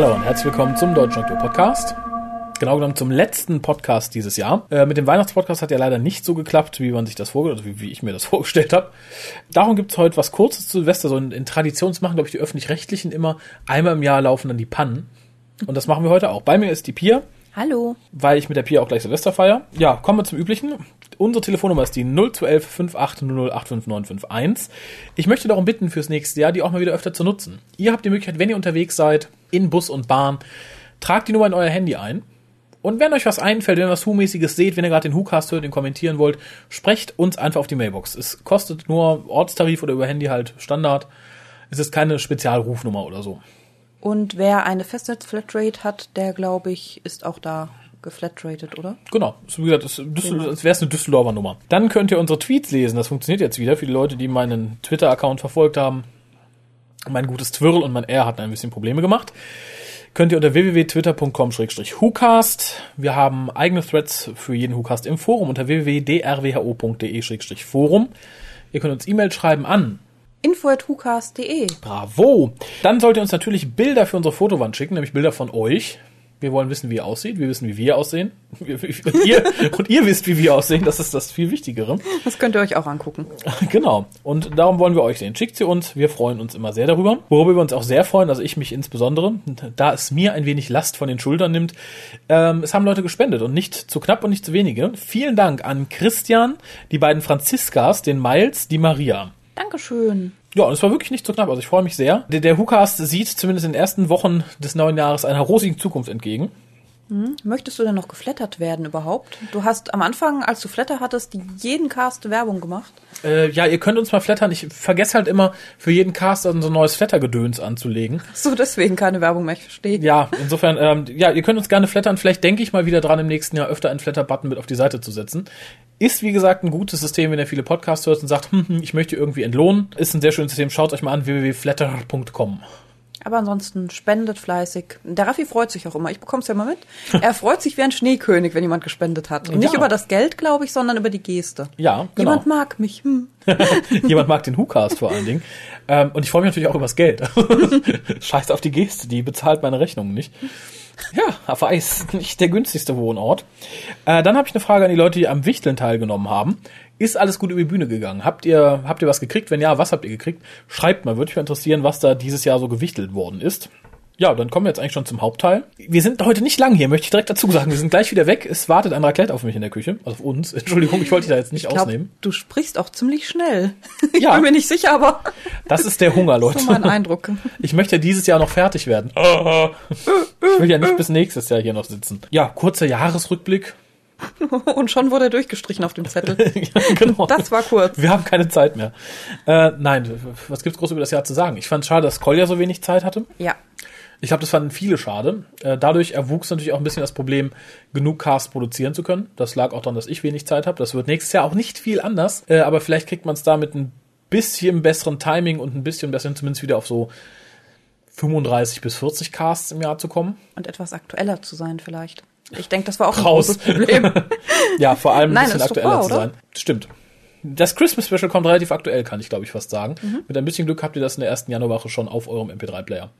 Hallo und herzlich willkommen zum Deutschen Oktober Podcast. Genau genommen zum letzten Podcast dieses Jahr. Äh, mit dem Weihnachtspodcast hat ja leider nicht so geklappt, wie man sich das vorgestellt, also wie, wie ich mir das vorgestellt habe. Darum gibt's heute was Kurzes zu Silvester. So in, in Traditions machen, glaube ich, die Öffentlich-Rechtlichen immer einmal im Jahr laufen dann die Pannen. Und das machen wir heute auch. Bei mir ist die Pia. Hallo. Weil ich mit der Pia auch gleich Silvester feier. Ja, kommen wir zum Üblichen. Unsere Telefonnummer ist die 0211 5800 85951. Ich möchte darum bitten, fürs nächste Jahr die auch mal wieder öfter zu nutzen. Ihr habt die Möglichkeit, wenn ihr unterwegs seid, in Bus und Bahn, tragt die Nummer in euer Handy ein. Und wenn euch was einfällt, wenn ihr was Hu-mäßiges seht, wenn ihr gerade den Hu-Cast hört, den kommentieren wollt, sprecht uns einfach auf die Mailbox. Es kostet nur Ortstarif oder über Handy halt Standard. Es ist keine Spezialrufnummer oder so. Und wer eine Festnetz-Flatrate hat, der, glaube ich, ist auch da geflatrated, oder? Genau. Wie gesagt, das, als wäre es eine Düsseldorfer Nummer. Dann könnt ihr unsere Tweets lesen. Das funktioniert jetzt wieder für die Leute, die meinen Twitter-Account verfolgt haben. Mein gutes Twirl und mein R hatten ein bisschen Probleme gemacht. Könnt ihr unter www.twitter.com-hucast. Wir haben eigene Threads für jeden Hucast im Forum unter www.drwho.de-forum. Ihr könnt uns E-Mail schreiben an info.hucast.de. Bravo! Dann sollt ihr uns natürlich Bilder für unsere Fotowand schicken, nämlich Bilder von euch. Wir wollen wissen, wie ihr aussieht. Wir wissen, wie wir aussehen. Und ihr, und ihr wisst, wie wir aussehen. Das ist das viel Wichtigere. Das könnt ihr euch auch angucken. Genau. Und darum wollen wir euch sehen. Schickt sie uns. Wir freuen uns immer sehr darüber. Worüber wir uns auch sehr freuen, also ich mich insbesondere, da es mir ein wenig Last von den Schultern nimmt. Ähm, es haben Leute gespendet und nicht zu knapp und nicht zu wenige. Vielen Dank an Christian, die beiden Franziskas, den Miles, die Maria. Dankeschön. Ja, und es war wirklich nicht so knapp. Also ich freue mich sehr. Der, der WhoCast sieht zumindest in den ersten Wochen des neuen Jahres einer rosigen Zukunft entgegen. Hm. Möchtest du denn noch geflattert werden überhaupt? Du hast am Anfang, als du Flatter hattest, jeden Cast Werbung gemacht. Äh, ja, ihr könnt uns mal flattern. Ich vergesse halt immer, für jeden Cast so ein neues Flattergedöns anzulegen. So, deswegen keine Werbung mehr, ich verstehe. Ja, insofern, ähm, ja, ihr könnt uns gerne flattern. Vielleicht denke ich mal wieder dran, im nächsten Jahr öfter einen Flatter-Button mit auf die Seite zu setzen. Ist, wie gesagt, ein gutes System, wenn ihr viele Podcasts hört und sagt, hm, hm, ich möchte irgendwie entlohnen. Ist ein sehr schönes System. Schaut euch mal an, www.flatter.com. Aber ansonsten spendet fleißig. Der Raffi freut sich auch immer. Ich bekomme es ja immer mit. Er freut sich wie ein Schneekönig, wenn jemand gespendet hat. Und ja. nicht über das Geld, glaube ich, sondern über die Geste. Ja, genau. Jemand mag mich. Hm. jemand mag den WhoCast vor allen Dingen. Ähm, und ich freue mich natürlich auch über das Geld. Scheiß auf die Geste, die bezahlt meine Rechnungen nicht. Ja, Weiß, nicht der günstigste Wohnort. Äh, dann habe ich eine Frage an die Leute, die am Wichteln teilgenommen haben. Ist alles gut über die Bühne gegangen? Habt ihr, habt ihr was gekriegt? Wenn ja, was habt ihr gekriegt? Schreibt mal, würde mich mal interessieren, was da dieses Jahr so gewichtelt worden ist. Ja, dann kommen wir jetzt eigentlich schon zum Hauptteil. Wir sind heute nicht lang hier, möchte ich direkt dazu sagen. Wir sind gleich wieder weg. Es wartet ein Raclette auf mich in der Küche. Also auf uns. Entschuldigung, ich wollte dich da jetzt nicht ich glaub, ausnehmen. Du sprichst auch ziemlich schnell. Ich ja. bin mir nicht sicher, aber. Das ist der Hunger, Leute. Das ist mein Eindruck. Ich möchte ja dieses Jahr noch fertig werden. Ich will ja nicht bis nächstes Jahr hier noch sitzen. Ja, kurzer Jahresrückblick. Und schon wurde er durchgestrichen auf dem Zettel. ja, genau. Das war kurz. Wir haben keine Zeit mehr. Äh, nein, was gibt's groß über das Jahr zu sagen? Ich fand es schade, dass Kolja so wenig Zeit hatte. Ja. Ich glaube, das fanden viele schade. Äh, dadurch erwuchs natürlich auch ein bisschen das Problem, genug Cast produzieren zu können. Das lag auch daran, dass ich wenig Zeit habe. Das wird nächstes Jahr auch nicht viel anders. Äh, aber vielleicht kriegt man es da mit ein bisschen besseren Timing und ein bisschen besseren, zumindest wieder auf so 35 bis 40 Casts im Jahr zu kommen. Und etwas aktueller zu sein vielleicht. Ich denke, das war auch ein Raus. großes Problem. ja, vor allem ein Nein, bisschen aktueller wahr, zu sein. Stimmt. Das Christmas Special kommt relativ aktuell, kann ich glaube ich fast sagen. Mhm. Mit ein bisschen Glück habt ihr das in der ersten Januarwoche schon auf eurem MP3-Player.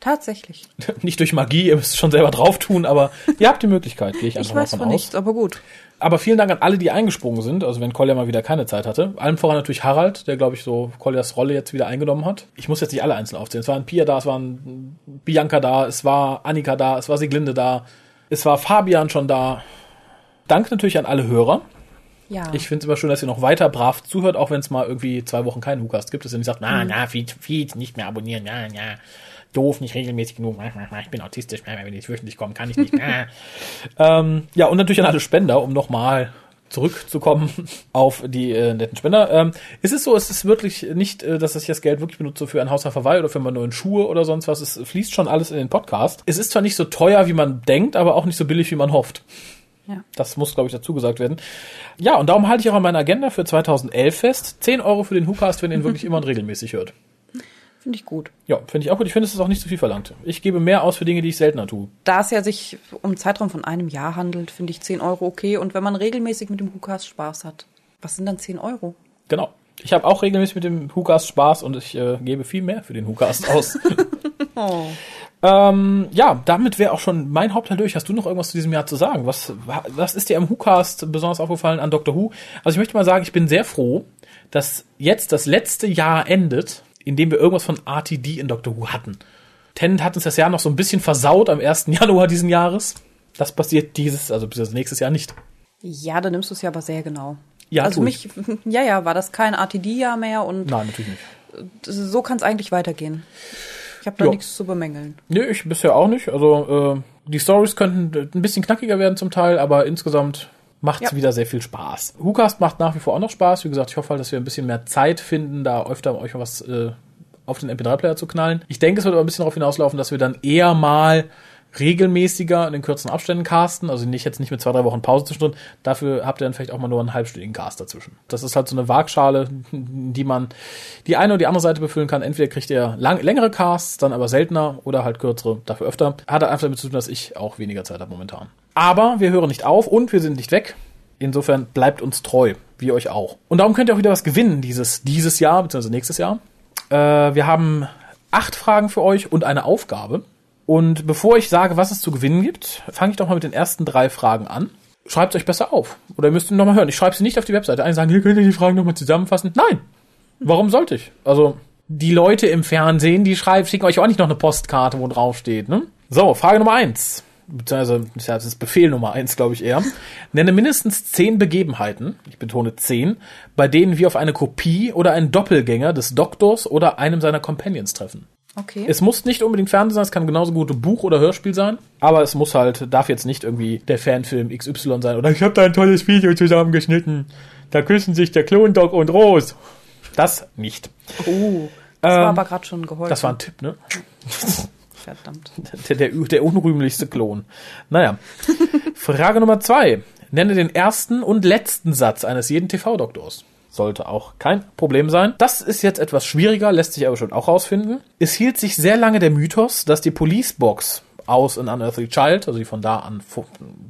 Tatsächlich. Nicht durch Magie, ihr müsst es schon selber drauf tun, aber ihr habt die Möglichkeit, gehe ich einfach ich mal von aus. Nichts, aber gut. Aber vielen Dank an alle, die eingesprungen sind, also wenn Kolja mal wieder keine Zeit hatte. Allem voran natürlich Harald, der, glaube ich, so Koljas Rolle jetzt wieder eingenommen hat. Ich muss jetzt nicht alle einzeln aufzählen. Es waren Pia da, es waren Bianca da, es war Annika da, es war Siglinde da, es war Fabian schon da. Danke natürlich an alle Hörer. Ja. Ich finde es immer schön, dass ihr noch weiter brav zuhört, auch wenn es mal irgendwie zwei Wochen keinen Hookast gibt, dass ihr nicht sagt, na, na, Feed, Feed, nicht mehr abonnieren, na, na doof, nicht regelmäßig genug, ich bin autistisch, wenn ich wöchentlich komme, kann ich nicht. ähm, ja, und natürlich an alle Spender, um nochmal zurückzukommen auf die äh, netten Spender. Ähm, ist es so, es ist wirklich nicht, äh, dass ich das Geld wirklich benutze für ein Haus Hausverweih oder für meine neuen Schuhe oder sonst was. Es fließt schon alles in den Podcast. Es ist zwar nicht so teuer, wie man denkt, aber auch nicht so billig, wie man hofft. Ja. Das muss, glaube ich, dazu gesagt werden. Ja, und darum halte ich auch an meiner Agenda für 2011 fest. 10 Euro für den Hookast, wenn ihr ihn wirklich immer und regelmäßig hört. Finde ich gut. Ja, finde ich auch gut. Ich finde, es ist auch nicht zu viel verlangt. Ich gebe mehr aus für Dinge, die ich seltener tue. Da es ja sich um einen Zeitraum von einem Jahr handelt, finde ich 10 Euro okay. Und wenn man regelmäßig mit dem Hukas Spaß hat, was sind dann 10 Euro? Genau. Ich habe auch regelmäßig mit dem Hukas Spaß und ich äh, gebe viel mehr für den Hukas aus. oh. Ähm, ja, damit wäre auch schon mein Hauptteil durch. Hast du noch irgendwas zu diesem Jahr zu sagen? Was, was ist dir am WhoCast besonders aufgefallen an Doctor Who? Also ich möchte mal sagen, ich bin sehr froh, dass jetzt das letzte Jahr endet, in dem wir irgendwas von RTD in Doctor Who hatten. Tennant hat uns das Jahr noch so ein bisschen versaut am 1. Januar diesen Jahres. Das passiert dieses, also bis nächstes Jahr nicht. Ja, da nimmst du es ja aber sehr genau. Ja, also mich, ja, ja, war das kein RTD-Jahr mehr und Nein, natürlich nicht. so kann es eigentlich weitergehen. Ich habe da nichts zu bemängeln. Nee, ich bisher auch nicht. Also äh, die Stories könnten ein bisschen knackiger werden zum Teil, aber insgesamt macht's Ja. wieder sehr viel Spaß. WhoCast macht nach wie vor auch noch Spaß. Wie gesagt, ich hoffe halt, dass wir ein bisschen mehr Zeit finden, da öfter euch was äh, auf den MP3-Player zu knallen. Ich denke, es wird aber ein bisschen darauf hinauslaufen, dass wir dann eher mal regelmäßiger in den kürzen Abständen casten, also nicht jetzt nicht mit zwei, drei Wochen Pause zwischendrin, dafür habt ihr dann vielleicht auch mal nur einen halbstündigen Cast dazwischen. Das ist halt so eine Waagschale, die man die eine oder die andere Seite befüllen kann. Entweder kriegt ihr lang, längere Casts, dann aber seltener oder halt kürzere, dafür öfter. Hat einfach damit zu tun, dass ich auch weniger Zeit habe momentan. Aber wir hören nicht auf und wir sind nicht weg. Insofern bleibt uns treu, wie euch auch. Und darum könnt ihr auch wieder was gewinnen dieses, dieses Jahr, beziehungsweise nächstes Jahr. Äh, wir haben acht Fragen für euch und eine Aufgabe. Und bevor ich sage, was es zu gewinnen gibt, fange ich doch mal mit den ersten drei Fragen an. Schreibt euch besser auf. Oder ihr müsst ihn nochmal hören. Ich schreibe sie nicht auf die Webseite. Einige sagen, hier könnt ihr die Fragen nochmal zusammenfassen. Nein. Warum sollte ich? Also, die Leute im Fernsehen, die schreiben, schicken euch auch nicht noch eine Postkarte, wo drauf steht, ne? So, Frage Nummer eins. Beziehungsweise, das ist Befehl Nummer eins, glaube ich eher. Nenne mindestens zehn Begebenheiten, ich betone zehn, bei denen wir auf eine Kopie oder einen Doppelgänger des Doktors oder einem seiner Companions treffen. Okay. Es muss nicht unbedingt Fernsehen sein, es kann genauso gut ein Buch oder Hörspiel sein, aber es muss halt, darf jetzt nicht irgendwie der Fanfilm XY sein oder ich habe da ein tolles Video zusammengeschnitten. Da küssen sich der Klondog und Rose. Das nicht. oh, das war Ähm, aber gerade schon geholfen. Das war ein Tipp, ne? verdammt. Der, der, der unrühmlichste Klon. Naja. Frage Nummer zwei. Nenne den ersten und letzten Satz eines jeden TV-Doktors. Sollte auch kein Problem sein. Das ist jetzt etwas schwieriger, lässt sich aber schon auch rausfinden. Es hielt sich sehr lange der Mythos, dass die Police-Box aus in Unearthly Child, also die von da an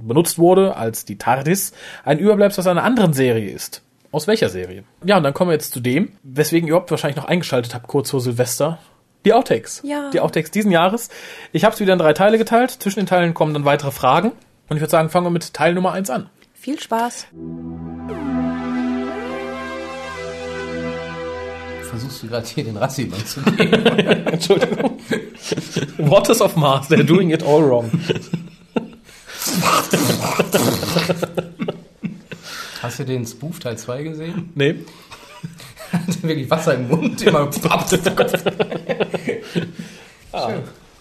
benutzt wurde als die TARDIS, ein Überbleibsel aus einer anderen Serie ist. Aus welcher Serie? Ja, und dann kommen wir jetzt zu dem, weswegen ihr überhaupt wahrscheinlich noch eingeschaltet habt, kurz vor Silvester. Die Outtakes. Ja. Die Outtakes diesen Jahres. Ich habe es wieder in drei Teile geteilt. Zwischen den Teilen kommen dann weitere Fragen. Und ich würde sagen, fangen wir mit Teil Nummer eins an. Viel Spaß. Versuchst du gerade hier den Rassi zu geben? Entschuldigung. Waters of Mars, they're doing it all wrong. Hast du den Spoof Teil 2 gesehen? Nee. Hat wirklich Wasser im Mund, immer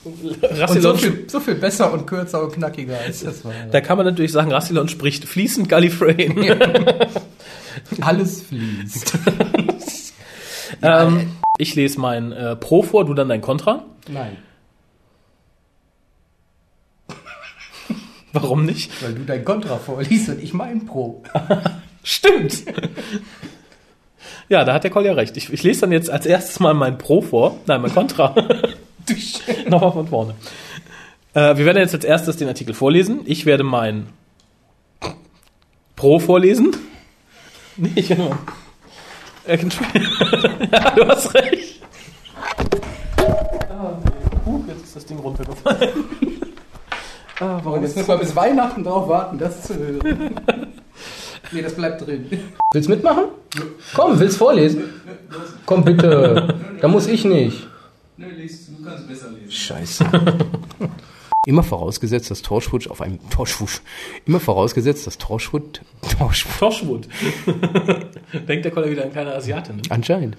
Und so Rassilon, viel, so viel besser und kürzer und knackiger als das war. da kann man natürlich sagen, Rassilon spricht fließend Gallifreyan. Alles fließt. ähm, ich lese mein äh, Pro vor, du dann dein Contra. Nein, Warum nicht? weil du dein Kontra vorliest und ich mein Pro. Stimmt. Ja, da hat der Collier recht. Ich, ich lese dann jetzt als erstes mal mein Pro vor. Nein, mein Contra. Nochmal von vorne. Äh, wir werden jetzt als erstes den Artikel vorlesen. Ich werde mein Pro vorlesen. Nee, ich werde mal. Äh, ja, du hast recht. Ah, uh, jetzt ist das Ding runtergefallen. ah, warum jetzt müssen wir bis Weihnachten drauf warten, das zu hören. Nee, das bleibt drin. Willst mitmachen? Komm, willst vorlesen? Komm bitte. Da muss ich nicht. Nö, liest, du kannst besser lesen. Scheiße. Immer vorausgesetzt, dass Torchwood auf einem Torchwood. Immer vorausgesetzt, dass Torchwood. Torchwood. Toshwood. Denkt der Kollege wieder an kleine Asiatin. Ne? Anscheinend.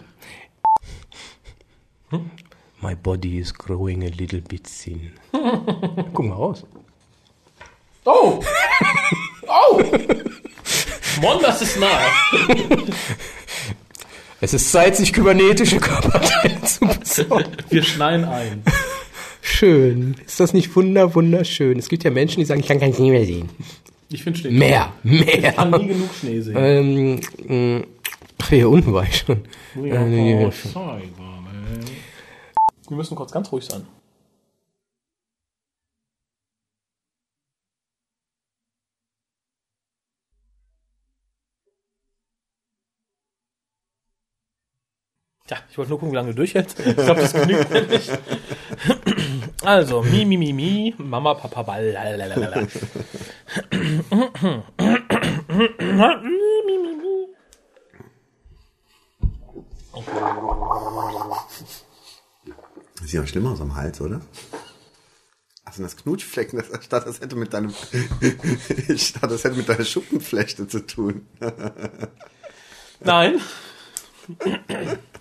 My body is growing a little bit thin. Guck mal raus. Oh! Oh! Mon, das ist nahe. Es ist Zeit, sich kybernetische Körperteile zu besorgen. Wir schneien ein. Schön. Ist das nicht wunder, wunderschön? Es gibt ja Menschen, die sagen, ich kann kein Schnee mehr sehen. Ich finde Schnee. Mehr, Ich kann mehr. nie genug Schnee sehen. Ähm, mh, ach, hier unten war ich schon. Ja, Äh, nee, Scheibe, ey. Wir müssen kurz ganz ruhig sein. Ja, ich wollte nur gucken, wie lange du durchhältst. Ich glaube, das genügt mir nicht. Also, mi, mi, mi, mi, Mama, Papa, Ball. lalalala. Das sieht ja schlimmer aus am Hals, oder? Ach, sind das Knutschflecken? Das, dachte, das hätte mit deinem, ich dachte, das hätte mit deiner Schuppenflechte zu tun. Nein.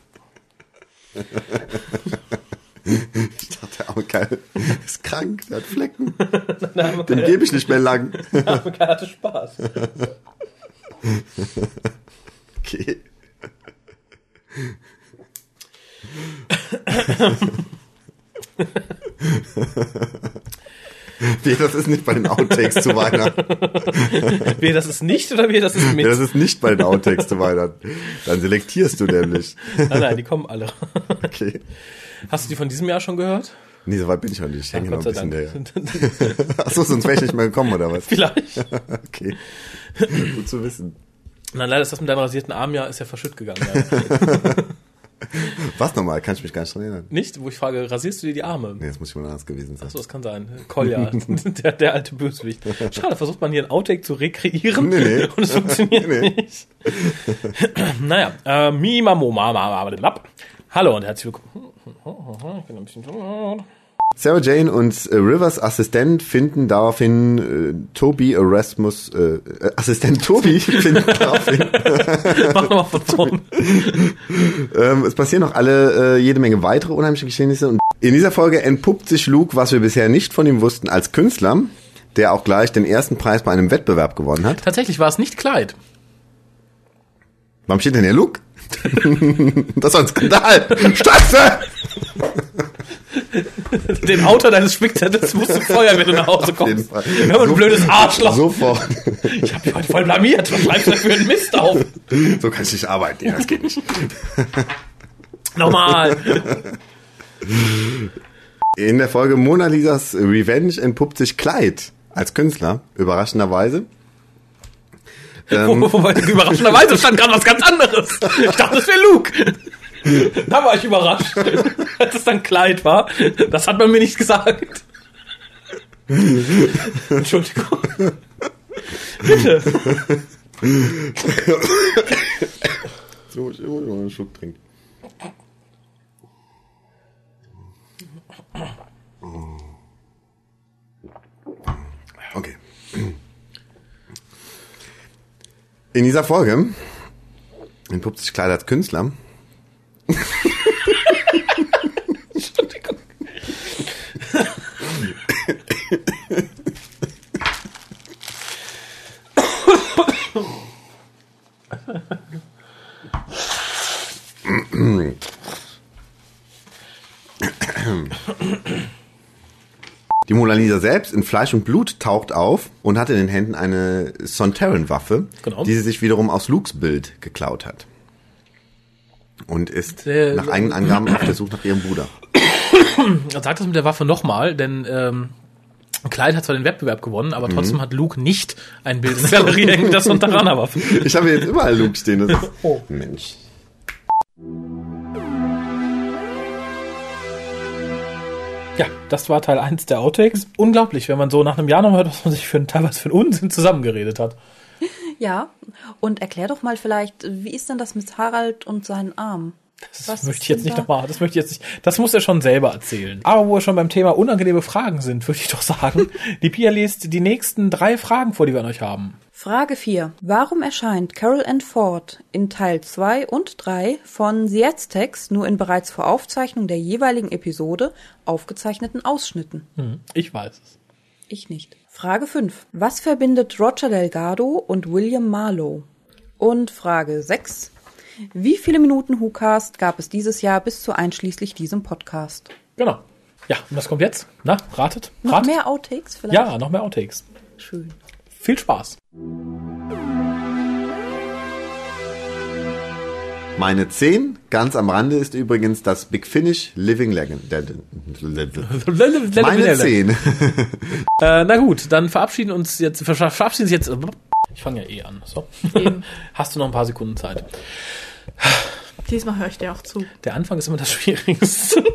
Ich dachte, oh geil, ist krank, der hat Flecken. Dem gebe ich nicht mehr lang. Er hatte Spaß. Okay. Nee, das ist nicht bei den Outtakes zu Weihnachten. Wer das ist nicht oder wer das ist mit? Nee, das ist nicht bei den Outtakes zu Weihnachten. Dann selektierst du nämlich. Nein, nein, die kommen alle. Okay. Hast du die von diesem Jahr schon gehört? Nee, so weit bin ich noch nicht. Ich hänge noch ein bisschen Dank. Achso, sonst wäre ich nicht mehr gekommen, oder was? Vielleicht. Okay. Gut zu wissen. Nein, leider ist das mit deinem rasierten Arm ja, ist ja verschütt gegangen. Ja. Was nochmal? Kann ich mich gar nicht dran erinnern. Nicht? Wo ich frage, rasierst du dir die Arme? Nee, das muss jemand anders gewesen sein. Achso, das kann sein. Kolja, der, der alte Bösewicht. Schade, versucht man hier ein Outtake zu rekreieren Nee, nee. und es funktioniert Nee. nicht. naja, äh, Mimamo, Mama, Hallo und herzlich willkommen. Ich bin ein bisschen Sarah Jane und äh, Rivers Assistent finden daraufhin äh, Toby Erasmus, äh, äh, Assistent Toby finden daraufhin, Mach nochmal von vorne. ähm, es passieren noch alle, äh, jede Menge weitere unheimliche Geschehnisse und in dieser Folge entpuppt sich Luke, was wir bisher nicht von ihm wussten, als Künstler, der auch gleich den ersten Preis bei einem Wettbewerb gewonnen hat. Tatsächlich war es nicht Kleid. Warum steht denn hier Luke? das war ein Skandal! Stotze! Den Autor deines Spickzettels musst du feuern, wenn du nach Hause kommst. Ja, aber du blödes Arschloch. Sofort. Ich hab dich heute voll blamiert. Was schreibst du denn für einen Mist auf? So kann ich nicht arbeiten. Ja, das geht nicht. Nochmal. In der Folge Mona Lisas Revenge entpuppt sich Clyde als Künstler, überraschenderweise. Ähm, Wo- Wobei, überraschenderweise stand gerade was ganz anderes. Ich dachte, das wäre Luke. Da war ich überrascht, als es dann Kleid war. Das hat man mir nicht gesagt. Entschuldigung. Bitte. so, ich muss mal einen Schluck trinken. In dieser Folge entpuppt sich Clyde als Künstler. Entschuldigung. Die Mona Lisa selbst in Fleisch und Blut taucht auf und hat in den Händen eine Sontaran-Waffe, Genau. die sie sich wiederum aus Lukes Bild geklaut hat. Und ist Sehr- nach eigenen Angaben auf der Suche nach ihrem Bruder. Sag das mit der Waffe nochmal, denn ähm, Clyde hat zwar den Wettbewerb gewonnen, aber trotzdem hat Luke nicht ein Bild in der Galerie hängen mit der Sontarana-Waffe. Ich habe jetzt überall Luke stehen. Das ist, Oh. Mensch. Ja, das war Teil 1 der Outtakes. Unglaublich, wenn man so nach einem Jahr noch hört, was man sich für einen, teilweise für einen Unsinn zusammengeredet hat. Ja, und erklär doch mal vielleicht, wie ist denn das mit Harald und seinen Arm? Das Was möchte ich jetzt nicht da? nochmal, das möchte ich jetzt nicht, das muss er schon selber erzählen. Aber wo wir schon beim Thema unangenehme Fragen sind, würde ich doch sagen, die Pia liest die nächsten drei Fragen vor, die wir an euch haben. Frage 4. Warum erscheint Carol Ann Ford in Teil 2 und 3 von The Aztecs nur in bereits vor Aufzeichnung der jeweiligen Episode aufgezeichneten Ausschnitten? Hm, ich weiß es. Ich nicht. Frage 5. Was verbindet Roger Delgado und William Marlowe? Und Frage 6. Wie viele Minuten WhoCast gab es dieses Jahr bis zu einschließlich diesem Podcast? Genau. Ja, und was kommt jetzt? Na, ratet? Noch ratet? mehr Outtakes vielleicht? Ja, noch mehr Outtakes. Schön. Viel Spaß. Meine 10, ganz am Rande, ist übrigens das Big Finish Living Legend. Meine 10. Äh, na gut, dann verabschieden uns jetzt, ver- verabschieden Sie jetzt. Ich fange ja eh an. So. Hast du noch ein paar Sekunden Zeit? Diesmal höre ich dir auch zu. Der Anfang ist immer das Schwierigste.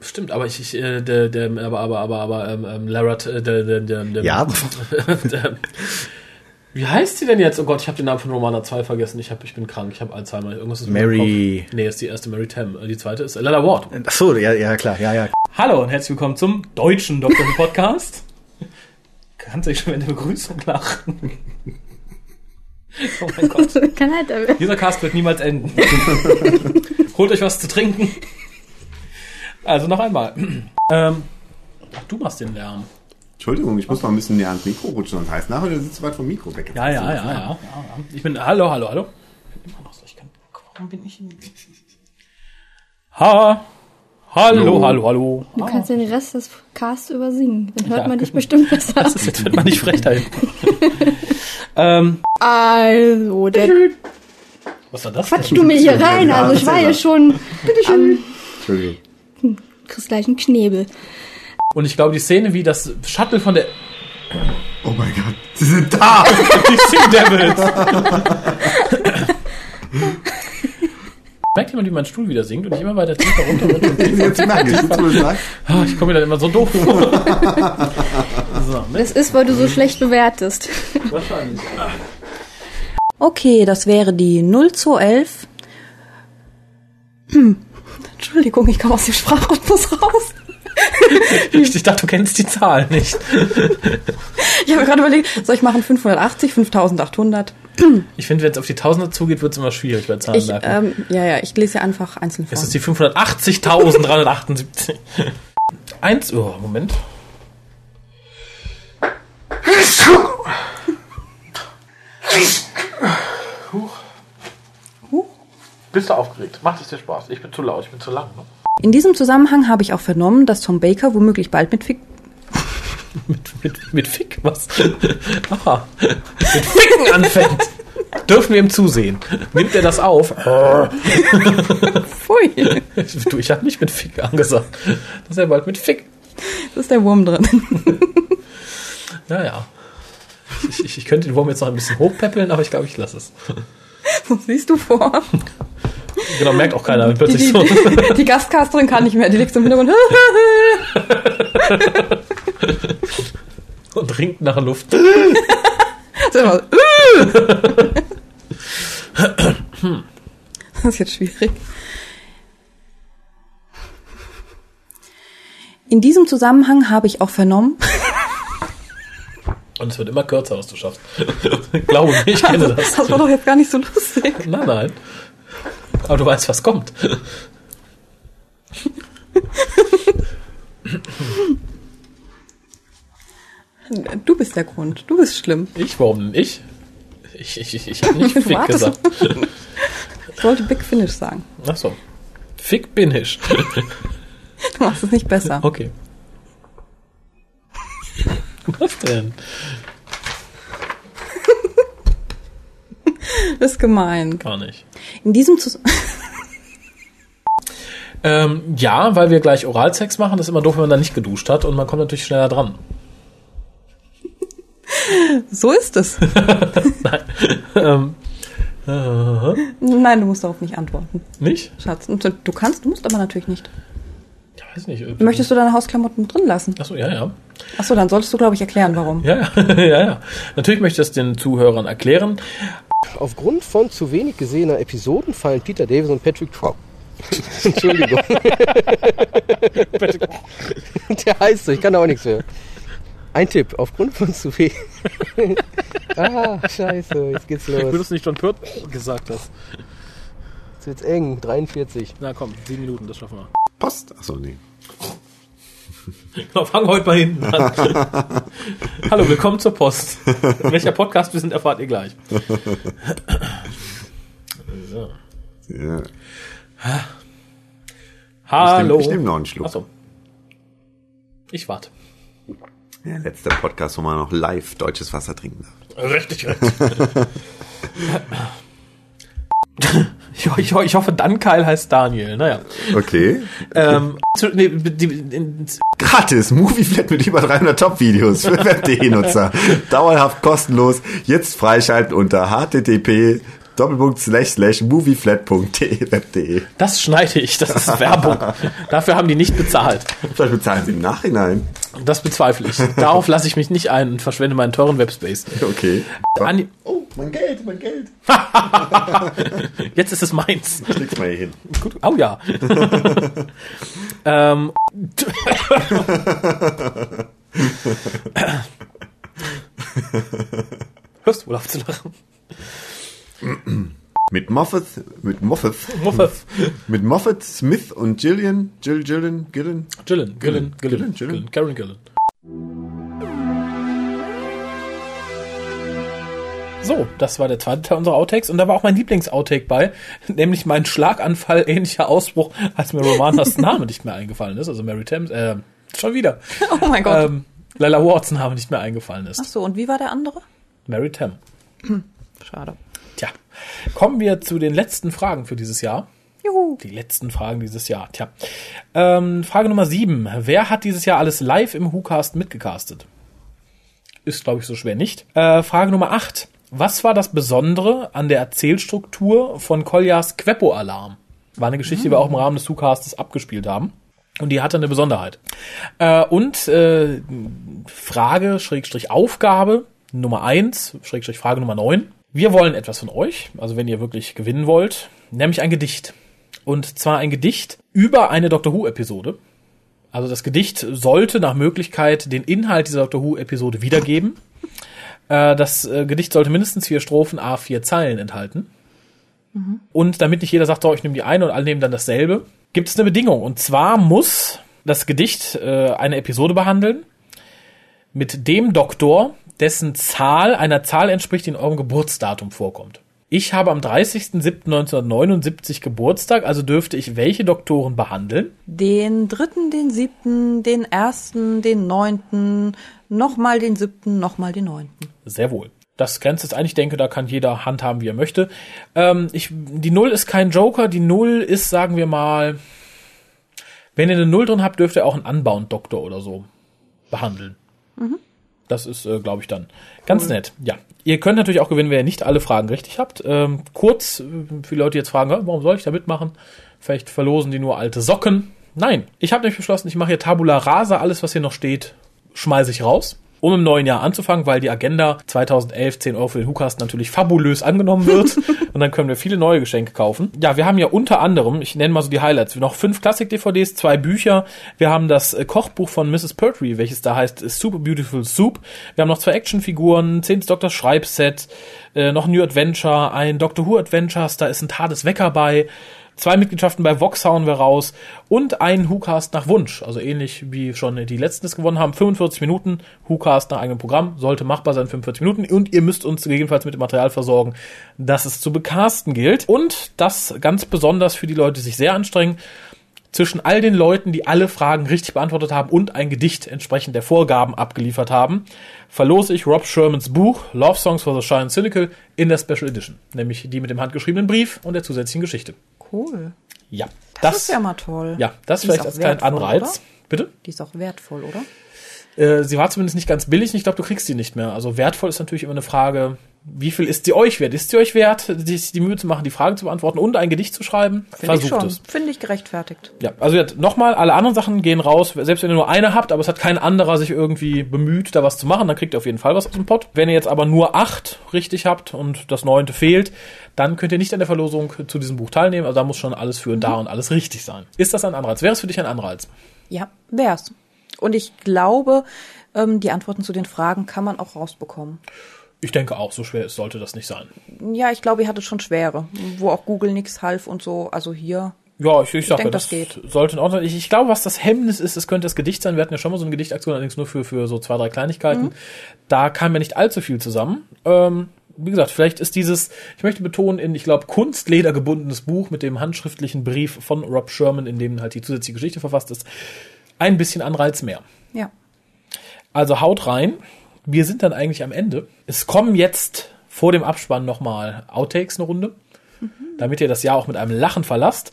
Stimmt, aber ich, ich äh, der, der, aber, aber, aber, aber, ähm, ähm, Larat, äh, der, der, der, der, Ja. der, wie heißt sie denn jetzt? Oh Gott, ich habe den Namen von Romana 2 vergessen. Ich, hab, ich bin krank, ich habe Alzheimer. Irgendwas ist mit Mary- Kopf. Nee, ist die erste Mary Tam. Äh, Die zweite ist Lella Ward. Ach so, ja, ja, klar, ja, ja. Hallo und herzlich willkommen zum deutschen Dr. Who Podcast. Kannst du schon in der Begrüßung lachen? Oh mein Gott. Kann halt. Dieser Cast wird niemals enden. Holt euch was zu trinken. Also noch einmal. Ähm, ach, du machst den Lärm. Entschuldigung, ich muss noch ein bisschen näher ans Mikro rutschen und heißt nachher, du sitzt zu weit vom Mikro weg. Ja, ja, ja, ja. Ich bin. Hallo, hallo, hallo. Ich bin immer noch so. Ich kann, warum bin ich in. Ha. Hallo, Hallo. hallo, hallo. Du kannst den Rest des Casts übersingen. Dann hört Ja, man dich bestimmt besser. Das ist, jetzt wird man nicht frech da hinten. ähm, Also, der was war das? quatsch du mir hier rein. Also ich war ja schon am Entschuldigung. Kriegst gleich einen Knebel. Und ich glaube, die Szene, wie das Shuttle von der. Oh mein Gott, sie sind da! Die Sea Devils! Merkt jemand, wie mein Stuhl wieder sinkt und ich immer weiter tiefer runter runter und tiefer Jetzt merke ich. Ah, Ich komme mir dann immer so doof vor. so, ne? Das ist, weil du so schlecht bewertest. Wahrscheinlich. Okay, das wäre die 0 zu 11. Entschuldigung, ich komme aus dem Sprachrhythmus raus. Ich, ich dachte, du kennst die Zahl nicht. Ich habe gerade überlegt, soll ich machen 580, 5800? Ich finde, wenn es auf die Tausender zugeht, wird es immer schwierig bei Zahlen Ich, ähm, ja, ja, ich lese ja einfach einzeln vor. Es ist die 580.378. Eins, oh, Moment. Bist du aufgeregt? Macht es dir Spaß? Ich bin zu laut, ich bin zu lang. Ne? In diesem Zusammenhang habe ich auch vernommen, dass Tom Baker womöglich bald mit Fick Mit, mit, mit Fick, was? Aha. Mit Ficken anfängt. Dürfen wir ihm zusehen? Nimmt er das auf? Pfui, Du, ich habe nicht mit Fick angesagt. Das ist er bald mit Fick. da ist der Wurm drin. Ja, ja. Ich, ich, ich könnte den Wurm jetzt noch ein bisschen hochpäppeln, aber ich glaube, ich lasse es. Was siehst du vor? Genau, merkt auch keiner. Die, die, so. die, die Gastcasterin kann nicht mehr, die liegt so im Hintergrund. und ringt nach Luft. So Das ist jetzt schwierig. In diesem Zusammenhang habe ich auch vernommen, Und es wird immer kürzer, was du schaffst. Glaube mir, ich kenne das. das war doch jetzt gar nicht so lustig. Nein, nein. Aber du weißt, was kommt. Du bist der Grund. Du bist schlimm. Ich, warum ich? Ich, ich, ich, ich habe nicht Fick gesagt. Ich wollte Big Finish sagen. Ach so. Fick bin ich. Du machst es nicht besser. Okay. Was denn? Das ist gemein. Gar nicht. In diesem Zusammenhang. Ähm, ja, weil wir gleich Oralsex machen. Das ist immer doof, wenn man da nicht geduscht hat. Und man kommt natürlich schneller dran. So ist es. Ähm, Nein, du musst darauf nicht antworten, nicht? Schatz. Du kannst, du musst aber natürlich nicht. Weiß nicht. Möchtest du deine Hausklamotten drin lassen? Achso, ja, ja. Achso, dann solltest du, glaube ich, erklären, warum. Ja, ja, ja, ja. Natürlich möchte ich das den Zuhörern erklären. Aufgrund von zu wenig gesehener Episoden fallen Peter Davis und Patrick Trout. Entschuldigung. Der heißt so, ich kann da auch nichts hören. Ein Tipp, aufgrund von zu wenig. ah, scheiße, jetzt geht's Gut, los. dass du nicht John Pert gesagt hast. Jetzt wird's eng, 43. Na komm, sieben Minuten, das schaffen wir. Post? Achso, nee. Genau, fangen wir heute mal hinten an. Hallo, willkommen zur Post. Welcher Podcast wir sind, erfahrt ihr gleich. So. Ja. Hallo. Ich nehme noch einen Schluck. Achso. Ich warte. Ja, letzter Podcast, wo man noch live deutsches Wasser trinken darf. Richtig, richtig. ich, ich, ho- ich hoffe, Dankeil heißt Daniel. Naja. Okay. Ähm, zu, nee, die, in, Gratis, Movieflat mit über 300 Top-Videos für Web.de-Nutzer. Dauerhaft kostenlos. Jetzt freischalten unter http Doppelpunkt slash slash movieflat.de. Das schneide ich, das ist Werbung. Dafür haben die nicht bezahlt. Vielleicht bezahlen sie im Nachhinein. Das bezweifle ich. Darauf lasse ich mich nicht ein und verschwende meinen teuren Webspace. Okay. Anni Oh, mein Geld, mein Geld. Jetzt ist es meins. Ich leg's mal hier hin. Gut. Oh ja. ähm, Hörst du wohl auf zu lachen? Mit Moffat, mit Moffat, Muffef. mit Moffat, Smith und Gillian, Jill, Gillian, Gillian. Gillen, Gillen, Gillen. Gillen, Karen Gillen. So, das war der zweite Teil unserer Outtakes und da war auch mein Lieblings-Outtake bei, nämlich mein Schlaganfall ähnlicher Ausbruch, als mir Romanas Name nicht mehr eingefallen ist, also Mary Thames, äh, schon wieder. Oh mein Gott. Ähm, Lila Watson Name nicht mehr eingefallen ist. Ach so, und wie war der andere? Mary Tam. Schade. Kommen wir zu den letzten Fragen für dieses Jahr. Juhu. Die letzten Fragen dieses Jahr. Tja. Ähm, Frage Nummer sieben. Wer hat dieses Jahr alles live im WhoCast mitgecastet? Ist, glaube ich, so schwer nicht. Äh, Frage Nummer acht. Was war das Besondere an der Erzählstruktur von Koljas Queppo-Alarm? War eine Geschichte, die wir auch im Rahmen des WhoCastes abgespielt haben. Und die hatte eine Besonderheit. Äh, und äh, Frage, Schrägstrich Aufgabe Nummer eins Schrägstrich Frage Nummer neun Wir wollen etwas von euch, also wenn ihr wirklich gewinnen wollt, nämlich ein Gedicht. Und zwar ein Gedicht über eine Doctor Who-Episode. Also das Gedicht sollte nach Möglichkeit den Inhalt dieser Doctor Who-Episode wiedergeben. Äh, das äh, Gedicht sollte mindestens vier Strophen, a vier Zeilen enthalten. Und damit nicht jeder sagt, so, ich nehme die eine und alle nehmen dann dasselbe, gibt es eine Bedingung. Und zwar muss das Gedicht äh, eine Episode behandeln mit dem Doktor, dessen Zahl einer Zahl entspricht, die in eurem Geburtsdatum vorkommt. Ich habe am 30.07.1979 Geburtstag, also dürfte ich welche Doktoren behandeln? Den dritten, den siebten, den ersten, den neunten, nochmal den siebten, nochmal den neunten. Sehr wohl. Das grenzt jetzt ein. Ich denke, da kann jeder handhaben, wie er möchte. Ähm, ich, die Null ist kein Joker. Die Null ist, sagen wir mal, wenn ihr eine Null drin habt, dürft ihr auch einen Unbound-Doktor oder so behandeln. Das ist, äh, glaube ich, dann ganz nett. Ja. Ihr könnt natürlich auch gewinnen, wenn ihr nicht alle Fragen richtig habt. Ähm, kurz, äh, für die Leute, jetzt fragen, "Hä, warum soll ich da mitmachen? Vielleicht verlosen die nur alte Socken. Nein, ich habe nämlich beschlossen, ich mache hier Tabula Rasa, alles, was hier noch steht, schmeiße ich raus. Um im neuen Jahr anzufangen, weil die Agenda 2011 10 Euro für den Hukast natürlich fabulös angenommen wird. und dann können wir viele neue Geschenke kaufen. Ja, wir haben ja unter anderem, ich nenne mal so die Highlights, noch fünf Klassik-DVDs, zwei Bücher. Wir haben das äh, Kochbuch von Mrs. Pertwee, welches da heißt äh, Super Beautiful Soup. Wir haben noch zwei Actionfiguren, 10 Dr. Schreibset, äh, noch ein New Adventure, ein Doctor Who Adventures, da ist ein Tades Wecker bei. Zwei Mitgliedschaften bei Vox hauen wir raus und ein WhoCast nach Wunsch. Also ähnlich wie schon die letzten es gewonnen haben. 45 Minuten WhoCast nach eigenem Programm. Sollte machbar sein, 45 Minuten. Und ihr müsst uns gegebenenfalls mit dem Material versorgen, dass es zu becasten gilt. Und das ganz besonders für die Leute, die sich sehr anstrengen. Zwischen all den Leuten, die alle Fragen richtig beantwortet haben und ein Gedicht entsprechend der Vorgaben abgeliefert haben, verlose ich Rob Shermans Buch Love Songs for the Shy and Cynical in der Special Edition. Nämlich die mit dem handgeschriebenen Brief und der zusätzlichen Geschichte. Cool. Ja, Das, ist ja mal toll. ja, das Die vielleicht als kleinen Anreiz. Oder? Bitte? Die ist auch wertvoll, oder? Äh, sie war zumindest nicht ganz billig. Ich glaube, du kriegst die nicht mehr. Also wertvoll ist natürlich immer eine Frage, wie viel ist sie euch wert? Ist sie euch wert, sich die Mühe zu machen, die Fragen zu beantworten und ein Gedicht zu schreiben? Finde ich schon. es. Finde ich gerechtfertigt. Ja, also jetzt nochmal, alle anderen Sachen gehen raus. Selbst wenn ihr nur eine habt, aber es hat kein anderer sich irgendwie bemüht, da was zu machen, dann kriegt ihr auf jeden Fall was aus dem Pott. Wenn ihr jetzt aber nur acht richtig habt und das neunte fehlt, dann könnt ihr nicht an der Verlosung zu diesem Buch teilnehmen. Also da muss schon alles für und da und alles richtig sein. Ist das ein Anreiz? Wäre es für dich ein Anreiz? Ja, wär's. Und ich glaube, ähm, die Antworten zu den Fragen kann man auch rausbekommen. Ich denke auch, so schwer ist, sollte das nicht sein. Ja, ich glaube, ihr hattet schon schwere, wo auch Google nichts half und so. Also hier. Ja, ich, ich sag denk, ja, das das, geht. sollte in Ordnung. Ich, ich glaube, was das Hemmnis ist, es könnte das Gedicht sein. Wir hatten ja schon mal so eine Gedichtaktion, allerdings nur für, für so zwei, drei Kleinigkeiten. Mhm. Da kam ja nicht allzu viel zusammen. Ähm, wie gesagt, vielleicht ist dieses, ich möchte betonen, in, ich glaube, Kunstleder gebundenes Buch mit dem handschriftlichen Brief von Rob Sherman, in dem halt die zusätzliche Geschichte verfasst ist, ein bisschen Anreiz mehr. Ja. Also haut rein. Wir sind dann eigentlich am Ende. Es kommen jetzt vor dem Abspann nochmal Outtakes eine Runde, damit ihr das Jahr auch mit einem Lachen verlasst.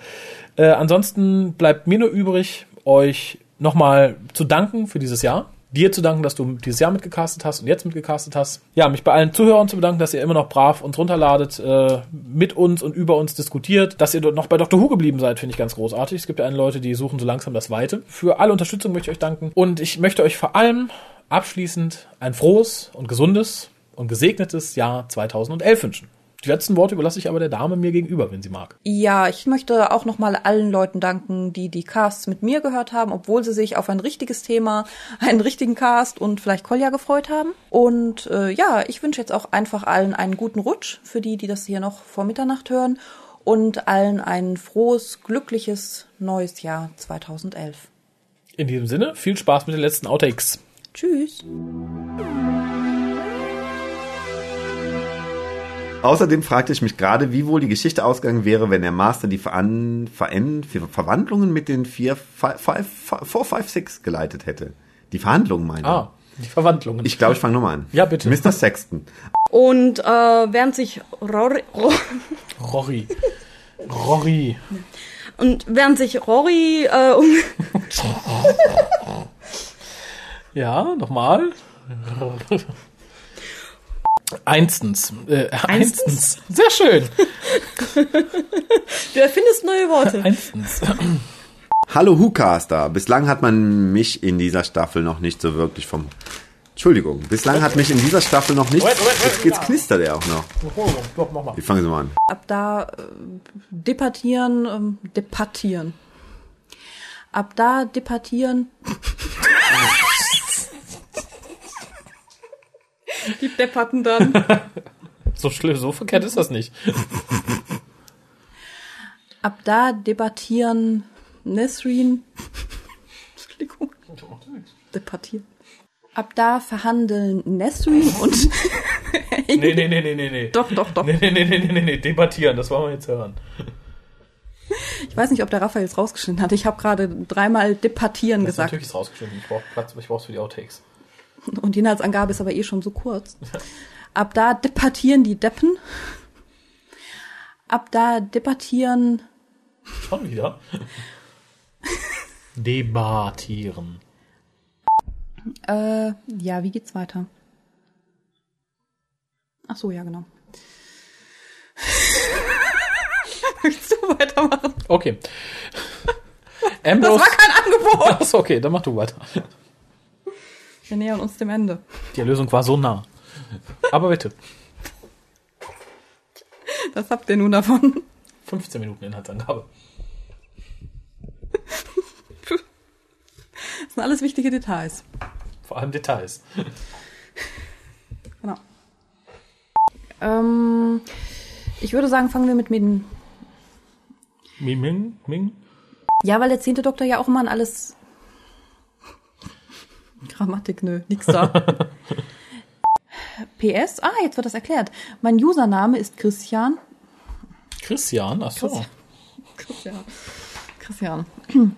Äh, ansonsten bleibt mir nur übrig, euch nochmal zu danken für dieses Jahr. dir zu danken, dass du dieses Jahr mitgecastet hast und jetzt mitgecastet hast. Ja, mich bei allen Zuhörern zu bedanken, dass ihr immer noch brav uns runterladet, äh, mit uns und über uns diskutiert. Dass ihr dort noch bei Dr. Who geblieben seid, finde ich ganz großartig. Es gibt ja einen Leute, die suchen so langsam das Weite. Für alle Unterstützung möchte ich euch danken. Und ich möchte euch vor allem abschließend ein frohes und gesundes und gesegnetes Jahr 2011 wünschen. Die letzten Worte überlasse ich aber der Dame mir gegenüber, wenn sie mag. Ja, ich möchte auch nochmal allen Leuten danken, die die Casts mit mir gehört haben, obwohl sie sich auf ein richtiges Thema, einen richtigen Cast und vielleicht Kolja gefreut haben. Und äh, ja, ich wünsche jetzt auch einfach allen einen guten Rutsch für die, die das hier noch vor Mitternacht hören und allen ein frohes, glückliches neues Jahr 2011. In diesem Sinne, viel Spaß mit den letzten Outtakes. Tschüss. Außerdem fragte ich mich gerade, wie wohl die Geschichte ausgegangen wäre, wenn der Master die Veran Veran Ver Verwandlungen mit den 4, 5, 6 geleitet hätte. Die Verhandlungen meine ich. Ah, die Verwandlungen. Ich glaube, ich fange nochmal an. Ja, bitte. Mr. Sexton. Und äh, während sich Rory, Ro Rory. Rory. und während sich Rory äh, um Ja, nochmal. Einstens. Äh, einstens. Sehr schön. du erfindest neue Worte. Einstens. Hallo Hucaster. Bislang hat man mich in dieser Staffel noch nicht so wirklich vom... Entschuldigung. Bislang hat mich in dieser Staffel noch nicht... Jetzt, jetzt knistert er auch noch. Doch, mach mal. Ich fange so mal an. Ab da äh, debattieren, ähm, debattieren. Ab da debattieren. Die Depperten dann. So schlimm, so verkehrt ist das nicht. Ab da debattieren Nesrin. Entschuldigung. Debattieren. Ab da verhandeln Nesrin und. Nee, nee, nee, nee, nee, nee. Doch, doch, doch. Nee, nee, nee, nee, nee, nee, nee. Debattieren, das wollen wir jetzt hören. Ich weiß nicht, ob der Raphael es rausgeschnitten hat. Ich habe gerade dreimal debattieren Das ist gesagt. natürlich rausgeschnitten. Ich brauche Platz, ich brauch's für die Outtakes. Und die Inhaltsangabe ist aber eh schon so kurz. Ab da debattieren die Deppen. Ab da debattieren. Schon wieder. Debattieren. Äh, ja, wie geht's weiter? Ach so, ja, genau. Möchtest du weitermachen? Okay. Das Ambrose. war kein Angebot. Achso, okay, dann mach du weiter. Wir nähern uns dem Ende. Die Erlösung war so nah. Aber bitte. Das habt ihr nun davon. 15 Minuten Inhaltsangabe. Das sind alles wichtige Details. Vor allem Details. Genau. Ähm, ich würde sagen, fangen wir mit Meden. Ming, Ming, Ming. Ja, weil der zehnte Doktor ja auch immer an alles. Grammatik, nö, nix da. PS, ah, jetzt wird das erklärt. Mein Username ist Christian. Christian, achso. Christian. Christian.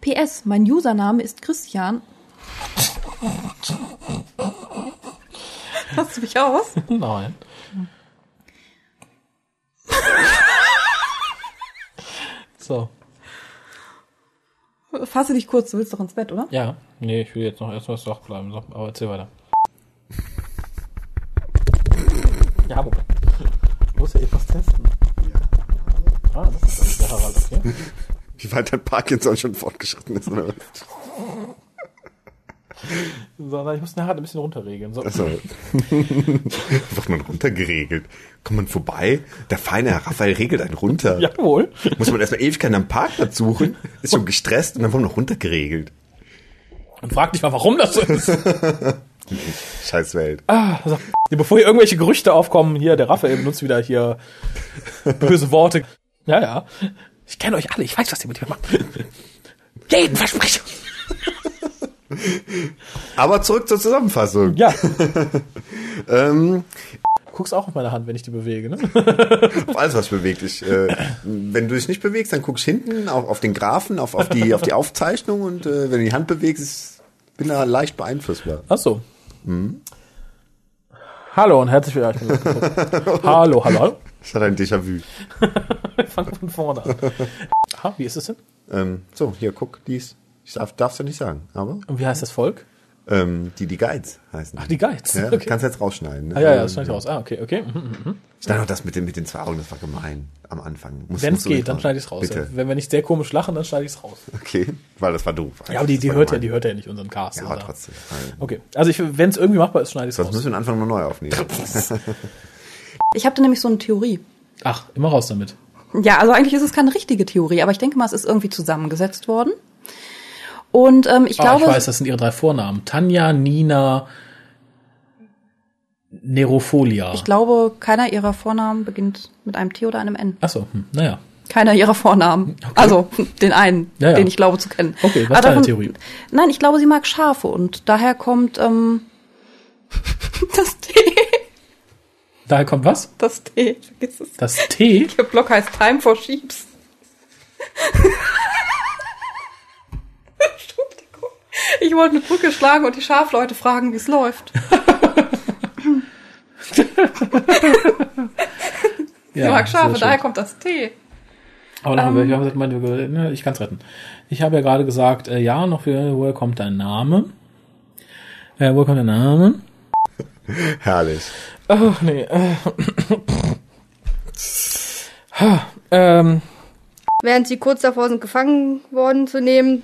PS, mein Username ist Christian. Hast du mich aus? Nein. So, Fasse dich kurz, du willst doch ins Bett, oder? ja. Nee, ich will jetzt noch erstmal wach bleiben. So, aber erzähl weiter. Ja, Moment. Ich muss ja etwas testen. Ah, das ist der Harald, okay. Wie weit dein Parkinson schon fortgeschritten ist. Oder? Was? So, na, ich muss nachher ein bisschen runterregeln. So. Also, wird man runtergeregelt? Kommt man vorbei? Der feine Herr Raphael regelt einen runter. Jawohl. Muss man erstmal Ewigkeiten am Parkplatz suchen, ist schon gestresst und dann wird man noch runtergeregelt. Und frag dich mal, warum das so ist. Scheiß Welt. Ah, so. Bevor hier irgendwelche Gerüchte aufkommen, hier, der Raphael benutzt wieder hier böse Worte. Ja, ja. Ich kenne euch alle, ich weiß, was ihr mit mir macht. Jeden Versprechen. Aber zurück zur Zusammenfassung. Ja. Ähm, Guckst auch auf meine Hand, wenn ich die bewege, ne? auf alles, was bewegt dich. Äh, wenn du dich nicht bewegst, dann guckst du hinten auf, auf den Graphen, auf, auf, die, auf die Aufzeichnung und äh, wenn du die Hand bewegst, ist, bin da leicht beeinflussbar. Ach so. Hallo und herzlich willkommen. hallo, hallo, hallo. Ich hatte ein Déjà-vu. Wir fangen von vorne an. Aha, wie ist es denn? Ähm, so, hier, guck, dies. Ich darf, darfst du nicht sagen, aber Und wie heißt das Volk? ähm, die, die Guides heißen. Ach, die Guides. Ja, Okay. Kannst du jetzt rausschneiden. Ne? Ah, ja, ja, das schneide ich raus. Ah, okay, okay. Mhm, mhm. Ich dachte noch, das mit den, mit den zwei Augen, das war gemein am Anfang. Muss, Wenn es geht, dann schneide ich es raus. Bitte. Wenn wir nicht sehr komisch lachen, dann schneide ich es raus. Okay, weil das war doof. Ja, aber die, die hört ja, die hört ja nicht unseren Cast. Ja, oder? aber trotzdem. Also, Okay, also wenn es irgendwie machbar ist, schneide ich es Sonst raus. müssen wir den Anfang noch neu aufnehmen. Ich habe da nämlich so eine Theorie. Ach, immer raus damit. Ja, also eigentlich ist es keine richtige Theorie, aber ich denke mal, es ist irgendwie zusammengesetzt worden. Und ähm, ich Ah, glaube, ich weiß, das sind ihre drei Vornamen. Tanja, Nina, Nerofolia. ich glaube, keiner ihrer Vornamen beginnt mit einem T oder einem N. Achso, hm, naja. Keiner ihrer Vornamen. Also den einen, Ja, ja. den ich glaube zu kennen. Okay, was ist deine Theorie? Nein, ich glaube, sie mag Schafe und daher kommt ähm, das T. Daher kommt was? Das T. Vergiss es. Das T. Der Block heißt Time for Sheeps. Entschuldigung. Ich wollte eine Brücke schlagen und die Schafleute fragen, wie es läuft. Ich mag Schafe, daher kommt das T. Aber noch, ich, habe gesagt, meine, ne, ich kann es retten. Ich habe ja gerade gesagt, äh, ja, noch für, woher kommt dein Name? Äh, woher kommt dein Name? Herrlich. Ach, nee. Äh, ähm, Während sie kurz davor sind, gefangen worden zu nehmen,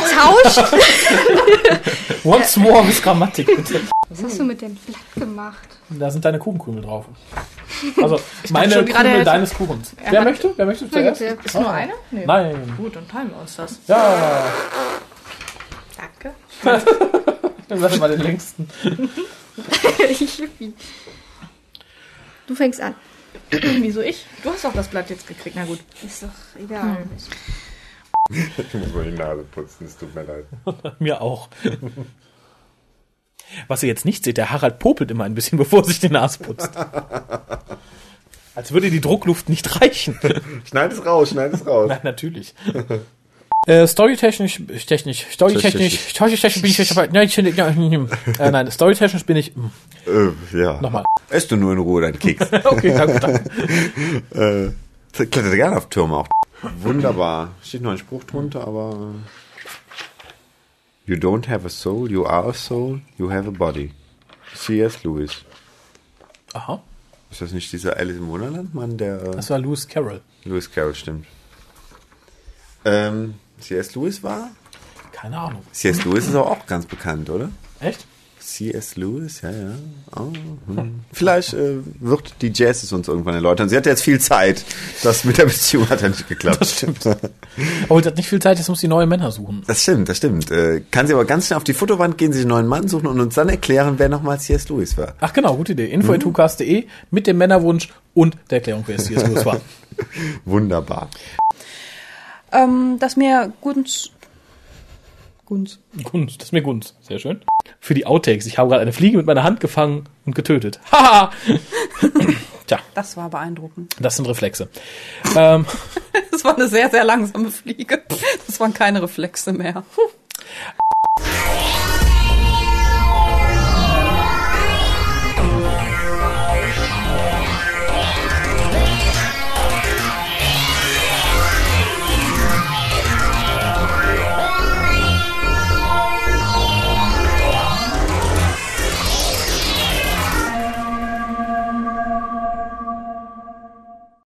tauscht. once more with Grammatik, bitte. Was hast du mit dem Blatt gemacht? Da sind deine Kuchenkrümel drauf. Also, meine schon Krümel deines Kuchens. Wer möchte? Wer möchte zuerst? Ist nur eine? Nee. Nein. Gut, dann teilen wir uns das. Ja. Danke. Dann sag mal den längsten. du fängst an. Wieso ich? Du hast doch das Blatt jetzt gekriegt. Na gut. Ist doch egal. Ich muss mal die Nase putzen, es tut mir leid. Mir auch. Was ihr jetzt nicht seht, der Harald popelt immer ein bisschen, bevor er sich die Nase putzt. Als würde die Druckluft nicht reichen. Schneid es raus, schneid es raus. Nein, natürlich. Äh, storytechnisch, technisch, storytechnisch, storytechnisch bin ich, nein, ich, äh, nein, storytechnisch bin ich, Äh, ja. nochmal. Ess du nur in Ruhe deinen Keks. Okay, danke, danke. äh, klettert gerne auf Türme auch. Wunderbar. Steht noch ein Spruch drunter, aber. You don't have a soul, you are a soul, you have a body. C.S. Lewis. Aha, Ist das nicht dieser Alice im Wunderland Mann, der. Äh, das war Lewis Carroll. Lewis Carroll, stimmt. Ähm, C.S. Lewis war? Keine Ahnung. C.S. Lewis ist aber auch ganz bekannt, oder? Echt? C.S. Lewis, ja, ja. Oh, hm. Vielleicht äh, wird die Jazz uns irgendwann erläutern. Sie hat jetzt viel Zeit. Das mit der Beziehung hat ja nicht geklappt. Das stimmt. Oh, die hat nicht viel Zeit, jetzt muss die neue Männer suchen. Das stimmt, das stimmt. Äh, kann sie aber ganz schnell auf die Fotowand gehen, sich einen neuen Mann suchen und uns dann erklären, wer nochmal C.S. Lewis war. Ach genau, gute Idee. info.tucast.de mit dem Männerwunsch und der Erklärung, wer es hier Lewis war. Wunderbar. Ähm, dass mir Gunz. Gunz. Gunst, das ist mir Gunst. Sehr schön. Für die Outtakes. Ich habe gerade eine Fliege mit meiner Hand gefangen und getötet. Haha! Tja, Das war beeindruckend. das sind Reflexe. Ähm, Das war eine sehr, sehr langsame Fliege. Das waren keine Reflexe mehr.